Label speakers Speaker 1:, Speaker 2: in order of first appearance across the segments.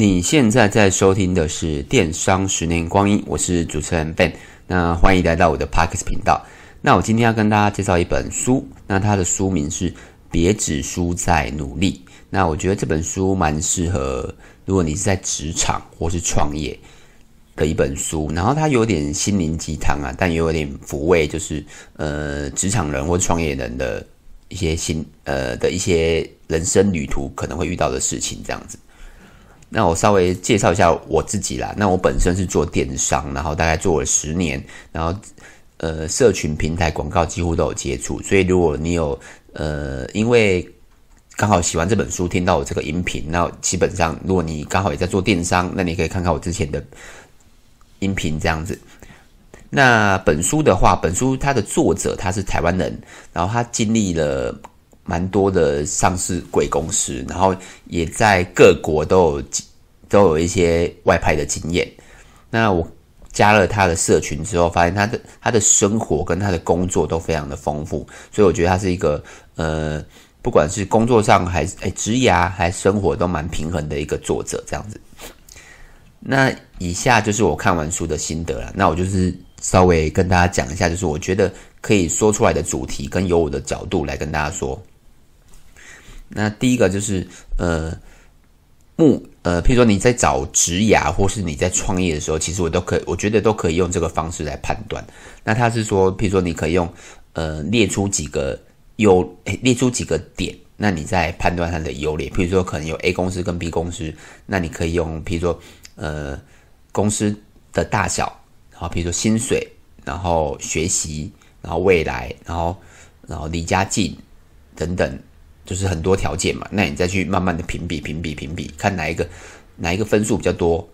Speaker 1: 你现在在收听的是《电商十年光阴》，我是主持人 Ben。那欢迎来到我的 Parks 频道。那我今天要跟大家介绍一本书，那它的书名是《别只输在努力》。那我觉得这本书蛮适合，如果你是在职场或是创业的一本书。然后它有点心灵鸡汤啊，但也有点抚慰，就是呃，职场人或创业人的一些心呃的一些人生旅途可能会遇到的事情，这样子。那我稍微介绍一下我自己啦。那我本身是做电商，然后大概做了十年，然后呃，社群平台广告几乎都有接触。所以如果你有呃，因为刚好喜欢这本书，听到我这个音频，那基本上如果你刚好也在做电商，那你可以看看我之前的音频这样子。那本书的话，本书它的作者他是台湾人，然后他经历了。蛮多的上市贵公司，然后也在各国都有都有一些外派的经验。那我加了他的社群之后，发现他的他的生活跟他的工作都非常的丰富，所以我觉得他是一个呃，不管是工作上还是哎职涯还生活都蛮平衡的一个作者这样子。那以下就是我看完书的心得了。那我就是稍微跟大家讲一下，就是我觉得可以说出来的主题，跟由我的角度来跟大家说。那第一个就是呃，目呃，譬如说你在找职涯，或是你在创业的时候，其实我都可以，我觉得都可以用这个方式来判断。那他是说，譬如说你可以用呃列出几个优，列出几个点，那你再判断它的优劣。譬如说可能有 A 公司跟 B 公司，那你可以用譬如说呃公司的大小，然后譬如说薪水，然后学习，然后未来，然后然后离家近等等。就是很多条件嘛，那你再去慢慢的评比、评比、评比，看哪一个哪一个分数比较多，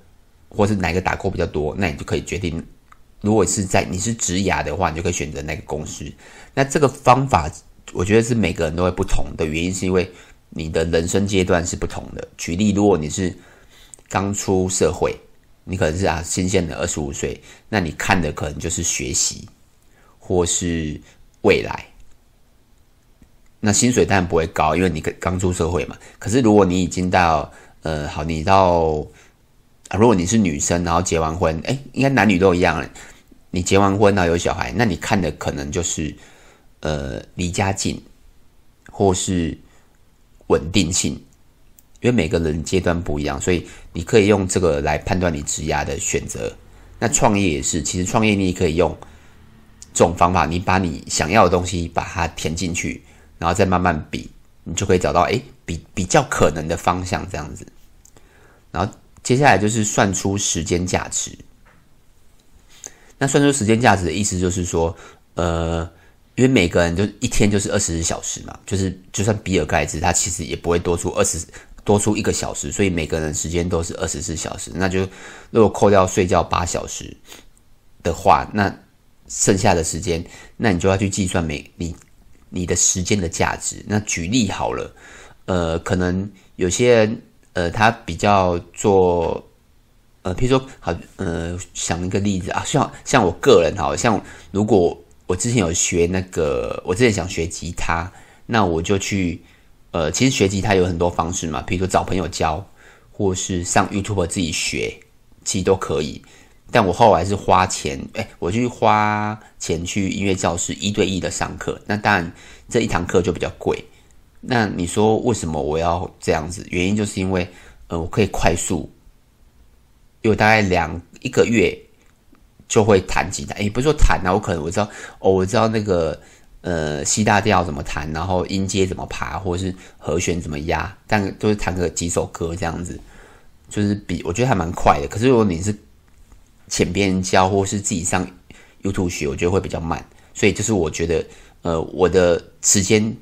Speaker 1: 或是哪一个打勾比较多，那你就可以决定。如果是在你是职涯的话，你就可以选择那个公司。那这个方法，我觉得是每个人都会不同的原因，是因为你的人生阶段是不同的。举例，如果你是刚出社会，你可能是啊新鲜的二十五岁，那你看的可能就是学习或是未来。那薪水当然不会高，因为你刚出社会嘛。可是如果你已经到呃，好，你到啊，如果你是女生，然后结完婚，哎，应该男女都一样。你结完婚然后有小孩，那你看的可能就是呃，离家近，或是稳定性，因为每个人阶段不一样，所以你可以用这个来判断你职涯的选择。那创业也是，其实创业你也可以用这种方法，你把你想要的东西把它填进去。然后再慢慢比，你就可以找到诶比比较可能的方向这样子。然后接下来就是算出时间价值。那算出时间价值的意思就是说，呃，因为每个人就一天就是二十四小时嘛，就是就算比尔盖茨他其实也不会多出二十多出一个小时，所以每个人时间都是二十四小时。那就如果扣掉睡觉八小时的话，那剩下的时间，那你就要去计算每你。你的时间的价值。那举例好了，呃，可能有些人，呃，他比较做，呃，譬如说，好，呃，想一个例子啊，像像我个人，好像如果我之前有学那个，我之前想学吉他，那我就去，呃，其实学吉他有很多方式嘛，譬如说找朋友教，或是上 YouTube 自己学，其实都可以。但我后来是花钱，哎，我去花钱去音乐教室一对一的上课。那当然这一堂课就比较贵。那你说为什么我要这样子？原因就是因为，呃，我可以快速，因为大概两一个月就会弹吉他。哎，不是说弹啊，我可能我知道，哦，我知道那个呃 C 大调怎么弹，然后音阶怎么爬，或者是和弦怎么压，但都是弹个几首歌这样子，就是比我觉得还蛮快的。可是如果你是请别人教，或是自己上 YouTube 学，我觉得会比较慢，所以就是我觉得，呃，我的时间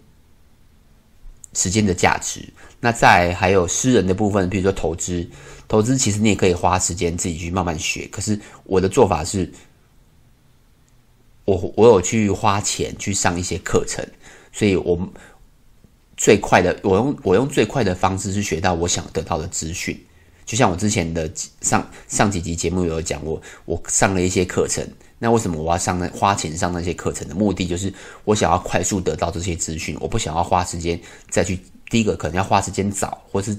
Speaker 1: 时间的价值。那再还有私人的部分，比如说投资，投资其实你也可以花时间自己去慢慢学。可是我的做法是，我我有去花钱去上一些课程，所以我最快的，我用我用最快的方式去学到我想得到的资讯。就像我之前的上上几集节目有讲过，我上了一些课程。那为什么我要上那花钱上那些课程的目的，就是我想要快速得到这些资讯，我不想要花时间再去。第一个可能要花时间找，或是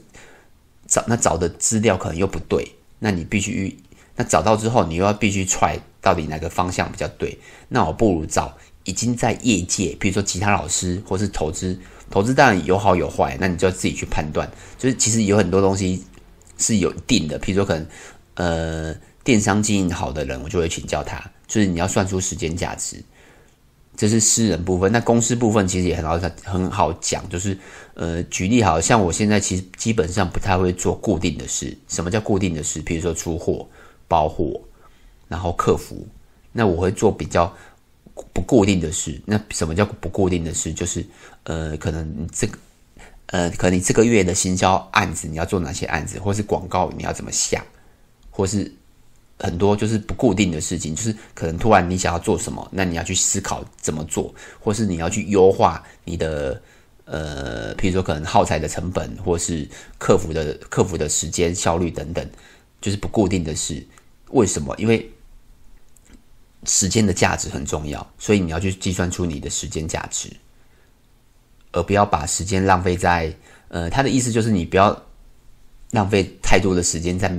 Speaker 1: 找那找的资料可能又不对，那你必须那找到之后，你又要必须踹到底哪个方向比较对，那我不如找已经在业界，比如说其他老师或是投资，投资当然有好有坏，那你就要自己去判断。就是其实有很多东西是有一定的，比如说可能呃电商经营好的人，我就会请教他，就是你要算出时间价值。这是私人部分，那公司部分其实也很好很好讲，就是呃，举例好像我现在其实基本上不太会做固定的事。什么叫固定的事？比如说出货、包货，然后客服，那我会做比较不固定的事。那什么叫不固定的事？就是呃，可能这个呃，可能你这个月的行销案子你要做哪些案子，或是广告你要怎么下，或是。很多就是不固定的事情，就是可能突然你想要做什么，那你要去思考怎么做，或是你要去优化你的呃，譬如说可能耗材的成本，或是客服的客服的时间效率等等，就是不固定的事。为什么？因为时间的价值很重要，所以你要去计算出你的时间价值，而不要把时间浪费在呃，他的意思就是你不要浪费太多的时间在。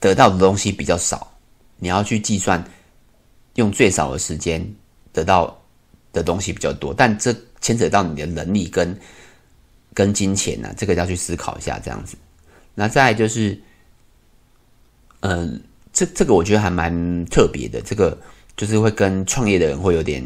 Speaker 1: 得到的东西比较少，你要去计算，用最少的时间得到的东西比较多，但这牵扯到你的能力跟跟金钱呢、啊，这个要去思考一下这样子。那再就是，嗯、这这个我觉得还蛮特别的，这个就是会跟创业的人会有点，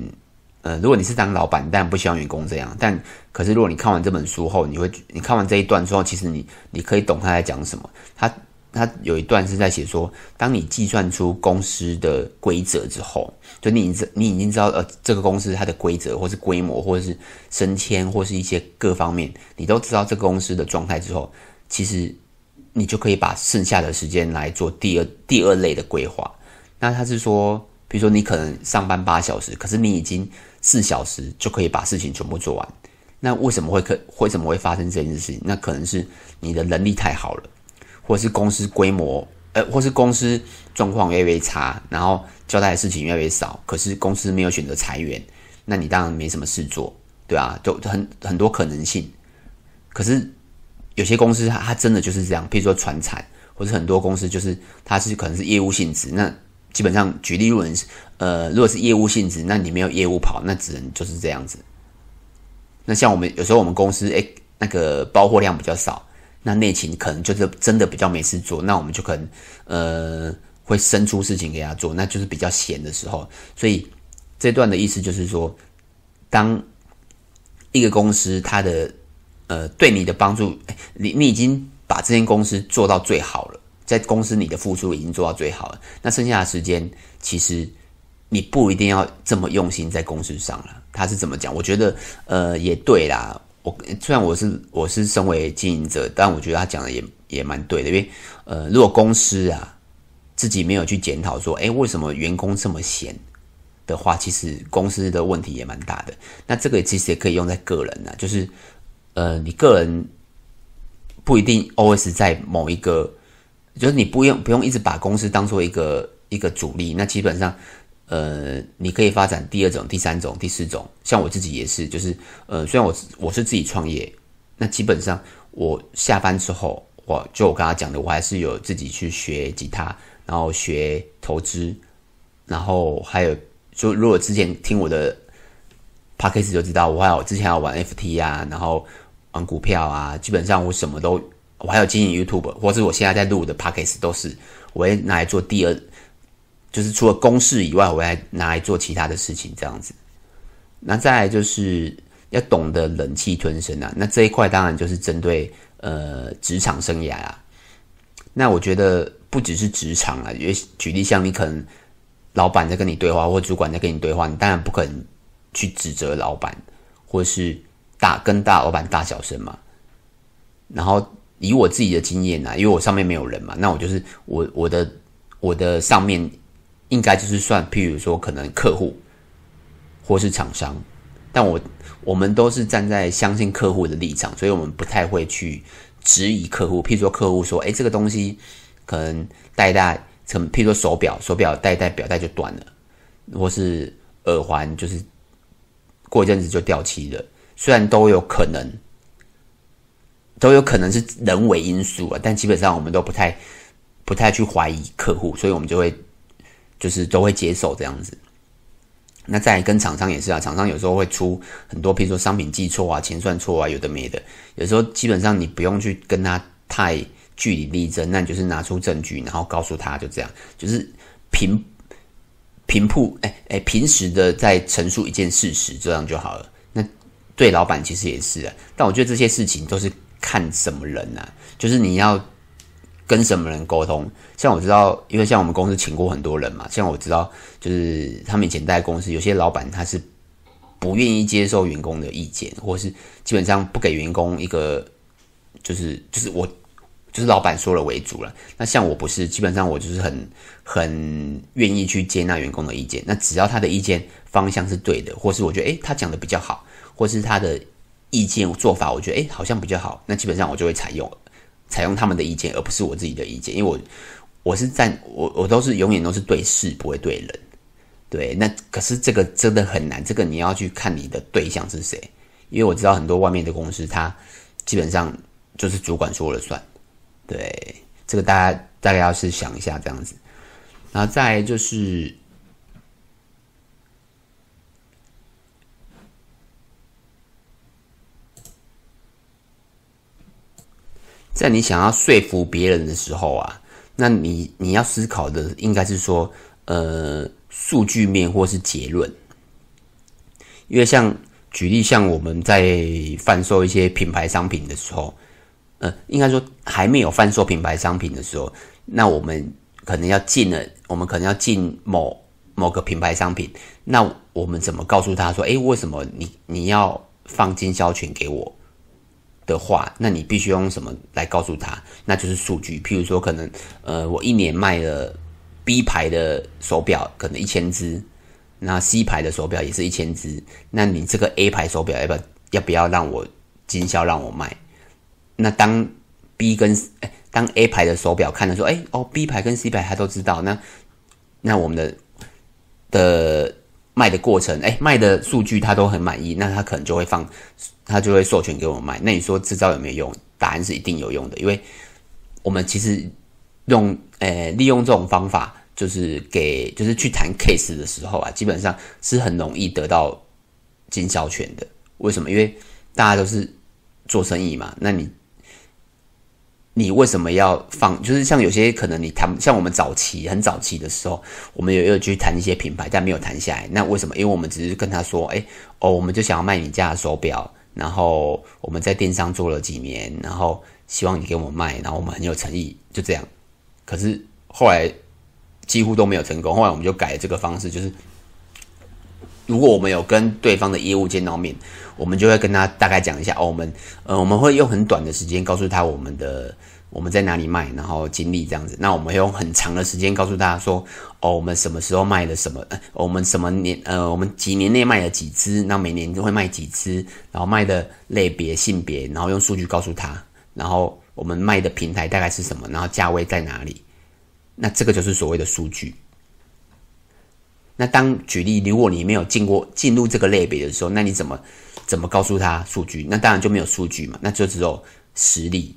Speaker 1: 呃，如果你是当老板，但不希望员工这样，但可是如果你看完这本书后，你会你看完这一段之后，其实你你可以懂他在讲什么，他。他有一段是在写说，当你计算出公司的规则之后，就你你已经知道呃这个公司它的规则，或是规模，或者是升迁，或是一些各方面，你都知道这个公司的状态之后，其实你就可以把剩下的时间来做第二第二类的规划。那他是说，比如说你可能上班八小时，可是你已经四小时就可以把事情全部做完。那为什么会可为什么会发生这件事情？那可能是你的能力太好了。或是公司规模，呃，或是公司状况越来越差，然后交代的事情越来越少，可是公司没有选择裁员，那你当然没什么事做，对啊，就很很多可能性。可是有些公司它它真的就是这样，譬如说传产，或者很多公司就是它是可能是业务性质，那基本上举例如果是呃，如果是业务性质，那你没有业务跑，那只能就是这样子。那像我们有时候我们公司诶，那个包货量比较少。那内勤可能就是真的比较没事做，那我们就可能呃会生出事情给他做，那就是比较闲的时候。所以这段的意思就是说，当一个公司它的呃对你的帮助，你你已经把这间公司做到最好了，在公司你的付出已经做到最好了，那剩下的时间其实你不一定要这么用心在公司上了。他是怎么讲？我觉得呃也对啦。我虽然我是我是身为经营者，但我觉得他讲的也也蛮对的，因为呃，如果公司啊自己没有去检讨说，哎，为什么员工这么闲的话，其实公司的问题也蛮大的。那这个其实也可以用在个人啊，就是呃，你个人不一定 always 在某一个，就是你不用不用一直把公司当做一个一个主力，那基本上。呃，你可以发展第二种、第三种、第四种，像我自己也是，就是呃，虽然我我是自己创业，那基本上我下班之后，我就我刚刚讲的，我还是有自己去学吉他，然后学投资，然后还有就如果之前听我的 podcast 就知道，我还有之前要玩 FT 啊，然后玩股票啊，基本上我什么都，我还有经营 YouTube，或是我现在在录的 podcast 都是，我会拿来做第二。就是除了公事以外，我会拿来做其他的事情，这样子。那再来就是要懂得忍气吞声啊。那这一块当然就是针对呃职场生涯啊。那我觉得不只是职场啊，也举例像你可能老板在跟你对话，或主管在跟你对话，你当然不可能去指责老板，或是大跟大老板大小声嘛。然后以我自己的经验啊，因为我上面没有人嘛，那我就是我我的我的上面。应该就是算，譬如说可能客户或是厂商，但我我们都是站在相信客户的立场，所以我们不太会去质疑客户。譬如说客户说：“哎，这个东西可能戴戴，成譬如说手表，手表戴戴表带就断了，或是耳环就是过一阵子就掉漆了。”虽然都有可能，都有可能是人为因素啊，但基本上我们都不太不太去怀疑客户，所以我们就会就是都会接受这样子。那再跟厂商也是啊，厂商有时候会出很多，譬如说商品寄错啊、钱算错啊，有的没的。有时候基本上你不用去跟他太据理力争，那你就是拿出证据，然后告诉他就这样，就是平平铺哎哎平时的在陈述一件事实，这样就好了。那对老板其实也是啊，但我觉得这些事情都是看什么人啊，就是你要。跟什么人沟通？像我知道，因为像我们公司请过很多人嘛，像我知道，就是他们以前在公司，有些老板他是不愿意接受员工的意见，或是基本上不给员工一个，就是就是我就是老板说了为主了。那像我不是，基本上我就是很很愿意去接纳员工的意见。那只要他的意见方向是对的，或是我觉得诶他讲的比较好，或是他的意见做法我觉得诶好像比较好，那基本上我就会采用。采用他们的意见，而不是我自己的意见，因为我我是在我我都是永远都是对事不会对人，对，那可是这个真的很难，这个你要去看你的对象是谁，因为我知道很多外面的公司，他基本上就是主管说了算，对，这个大家大概要是想一下这样子，然后再就是。在你想要说服别人的时候啊，那你你要思考的应该是说，呃，数据面或是结论。因为像举例，像我们在贩售一些品牌商品的时候，呃，应该说还没有贩售品牌商品的时候，那我们可能要进了，我们可能要进某某个品牌商品，那我们怎么告诉他说，诶，为什么你你要放经销权给我？的话，那你必须用什么来告诉他？那就是数据。譬如说，可能呃，我一年卖了 B 牌的手表，可能一千只，那 C 牌的手表也是一千只。那你这个 A 牌手表要不要要不要让我经销让我卖？那当 B 跟哎，当 A 牌的手表看了说，哎哦，B 牌跟 C 牌他都知道，那那我们的的。卖的过程，哎，卖的数据他都很满意，那他可能就会放，他就会授权给我卖。那你说制造有没有用？答案是一定有用的，因为我们其实用，呃，利用这种方法，就是给，就是去谈 case 的时候啊，基本上是很容易得到经销权的。为什么？因为大家都是做生意嘛，那你。你为什么要放？就是像有些可能你谈，像我们早期很早期的时候，我们也有去谈一些品牌，但没有谈下来。那为什么？因为我们只是跟他说，哎，哦，我们就想要卖你家的手表，然后我们在电商做了几年，然后希望你给我们卖，然后我们很有诚意，就这样。可是后来几乎都没有成功，后来我们就改了这个方式，就是。如果我们有跟对方的业务见到面，我们就会跟他大概讲一下哦，我们呃我们会用很短的时间告诉他我们的我们在哪里卖，然后经历这样子。那我们会用很长的时间告诉大家说哦，我们什么时候卖的什么，我们什么年呃我们几年内卖了几只，那每年就会卖几只，然后卖的类别性别，然后用数据告诉他，然后我们卖的平台大概是什么，然后价位在哪里，那这个就是所谓的数据。那当举例，如果你没有进过进入这个类别的时候，那你怎么怎么告诉他数据？那当然就没有数据嘛，那就只有实力。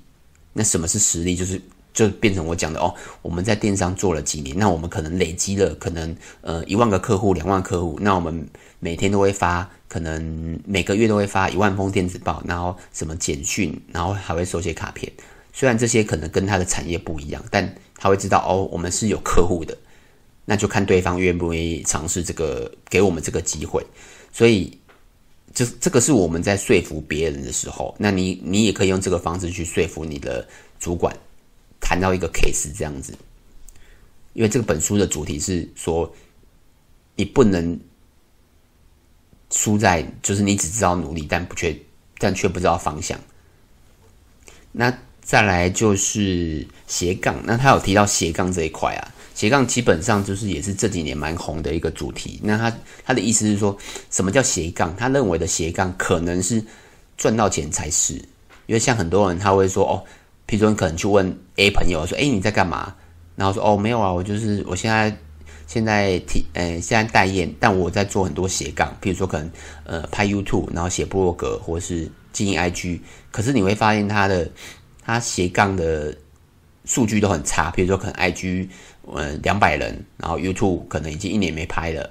Speaker 1: 那什么是实力？就是就变成我讲的哦，我们在电商做了几年，那我们可能累积了可能呃一万个客户、两万客户，那我们每天都会发，可能每个月都会发一万封电子报，然后什么简讯，然后还会手写卡片。虽然这些可能跟他的产业不一样，但他会知道哦，我们是有客户的。那就看对方愿不愿意尝试这个，给我们这个机会。所以，就这个是我们在说服别人的时候，那你你也可以用这个方式去说服你的主管，谈到一个 case 这样子。因为这个本书的主题是说，你不能输在就是你只知道努力，但不却但却不知道方向。那再来就是斜杠，那他有提到斜杠这一块啊。斜杠基本上就是也是这几年蛮红的一个主题。那他他的意思是说，什么叫斜杠？他认为的斜杠可能是赚到钱才是。因为像很多人他会说哦，譬如你可能去问 A 朋友说，哎，你在干嘛？然后说哦，没有啊，我就是我现在现在提呃现在待业，但我在做很多斜杠，譬如说可能呃拍 YouTube，然后写部落格，或是经营 IG。可是你会发现他的他斜杠的数据都很差，譬如说可能 IG 呃两百人，然后 YouTube 可能已经一年没拍了，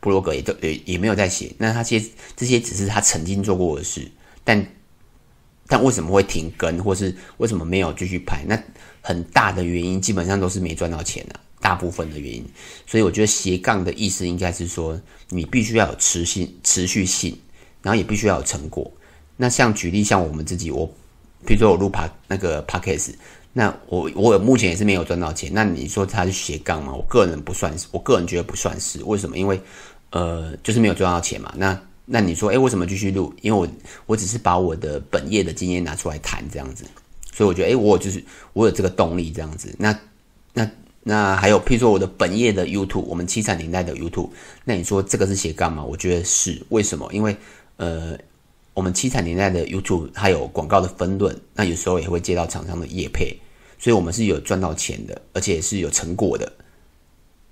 Speaker 1: 部落格也都也也没有在写。那他些这些只是他曾经做过的事，但但为什么会停更，或是为什么没有继续拍？那很大的原因基本上都是没赚到钱啊，大部分的原因。所以我觉得斜杠的意思应该是说，你必须要有持续持续性，然后也必须要有成果。那像举例，像我们自己，我比如说我录帕那个 Podcast，那我我目前也是没有赚到钱。那你说它是斜杠吗？我个人不算是，我个人觉得不算是。为什么？因为呃，就是没有赚到钱嘛。那那你说，诶，为什么继续录？因为我我只是把我的本业的经验拿出来谈这样子。所以我觉得，诶，我就是我有这个动力这样子。那那那还有，譬如说我的本业的 YouTube，我们七彩年代的 YouTube，那你说这个是斜杠吗？我觉得是。为什么？因为呃。我们七彩年代的 YouTube 它有广告的分润，那有时候也会接到厂商的业配，所以我们是有赚到钱的，而且是有成果的。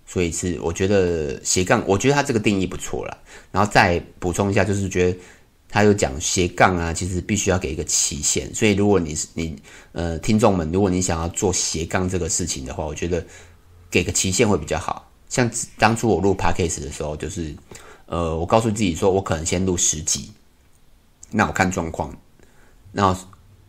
Speaker 1: 所以是我觉得斜杠，我觉得它这个定义不错了。然后再补充一下，就是觉得他有讲斜杠啊，其实必须要给一个期限。所以如果你是你呃听众们，如果你想要做斜杠这个事情的话，我觉得给个期限会比较好。像当初我录 Podcast 的时候，就是呃我告诉自己说我可能先录十集。那我看状况，然后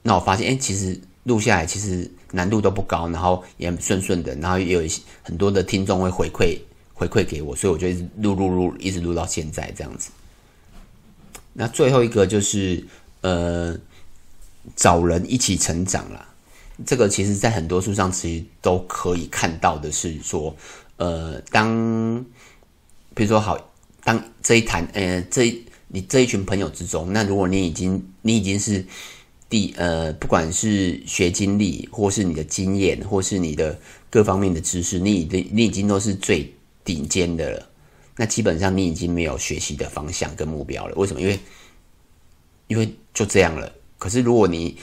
Speaker 1: 那我发现，哎，其实录下来其实难度都不高，然后也很顺顺的，然后也有一些很多的听众会回馈回馈给我，所以我就一直录录录，一直录到现在这样子。那最后一个就是呃，找人一起成长啦。这个其实在很多书上其实都可以看到的是说，呃，当比如说好，当这一谈，呃，这一。你这一群朋友之中，那如果你已经你已经是第呃，不管是学经历，或是你的经验，或是你的各方面的知识，你已经你已经都是最顶尖的了。那基本上你已经没有学习的方向跟目标了。为什么？因为因为就这样了。可是如果你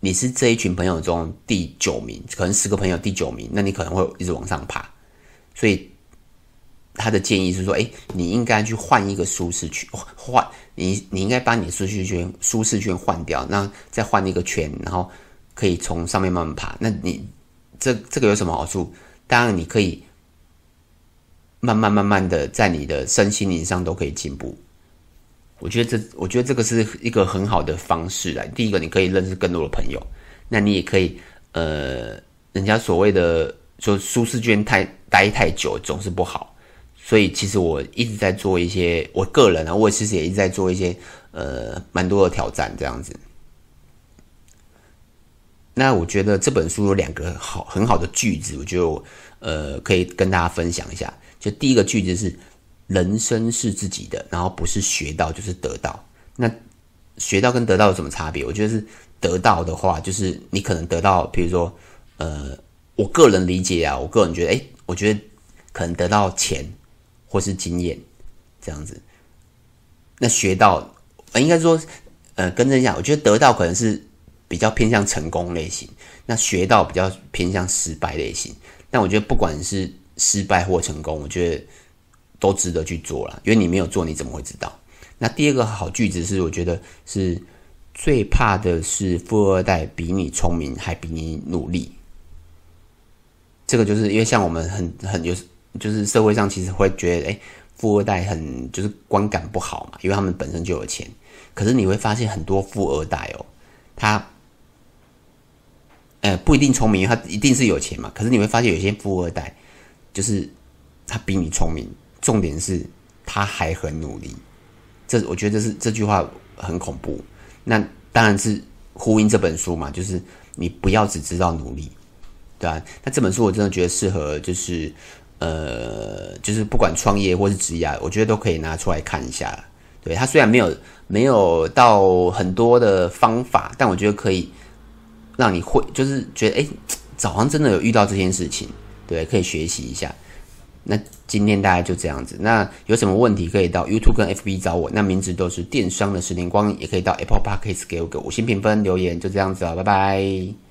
Speaker 1: 你是这一群朋友中第九名，可能十个朋友第九名，那你可能会一直往上爬。所以。他的建议是说：“哎，你应该去换一个舒适区，换你，你应该把你的舒适圈、舒适圈换掉，那再换一个圈，然后可以从上面慢慢爬。那你这这个有什么好处？当然，你可以慢慢慢慢的在你的身心灵上都可以进步。我觉得这，我觉得这个是一个很好的方式来。第一个，你可以认识更多的朋友，那你也可以，呃，人家所谓的说舒适圈太待太久总是不好。”所以其实我一直在做一些，我个人啊，我其实也一直在做一些，呃，蛮多的挑战这样子。那我觉得这本书有两个好很好的句子，我就呃可以跟大家分享一下。就第一个句子是：人生是自己的，然后不是学到就是得到。那学到跟得到有什么差别？我觉得是得到的话，就是你可能得到，比如说，呃，我个人理解啊，我个人觉得，诶，我觉得可能得到钱。或是经验这样子，那学到，呃，应该说，呃，跟着讲，我觉得得到可能是比较偏向成功类型，那学到比较偏向失败类型。但我觉得不管是失败或成功，我觉得都值得去做了，因为你没有做，你怎么会知道？那第二个好句子是，我觉得是最怕的是富二代比你聪明，还比你努力。这个就是因为像我们很很有。就是社会上其实会觉得，哎，富二代很就是观感不好嘛，因为他们本身就有钱。可是你会发现很多富二代哦，他，呃，不一定聪明，他一定是有钱嘛。可是你会发现有些富二代，就是他比你聪明，重点是他还很努力。这我觉得这是这句话很恐怖。那当然是呼应这本书嘛，就是你不要只知道努力，对吧？那这本书我真的觉得适合，就是。呃，就是不管创业或是职业，我觉得都可以拿出来看一下。对，它虽然没有没有到很多的方法，但我觉得可以让你会，就是觉得哎，早上真的有遇到这件事情，对，可以学习一下。那今天大概就这样子。那有什么问题可以到 YouTube 跟 FB 找我，那名字都是电商的十年光阴，也可以到 Apple Podcast 给我个五星评分留言，就这样子啊，拜拜。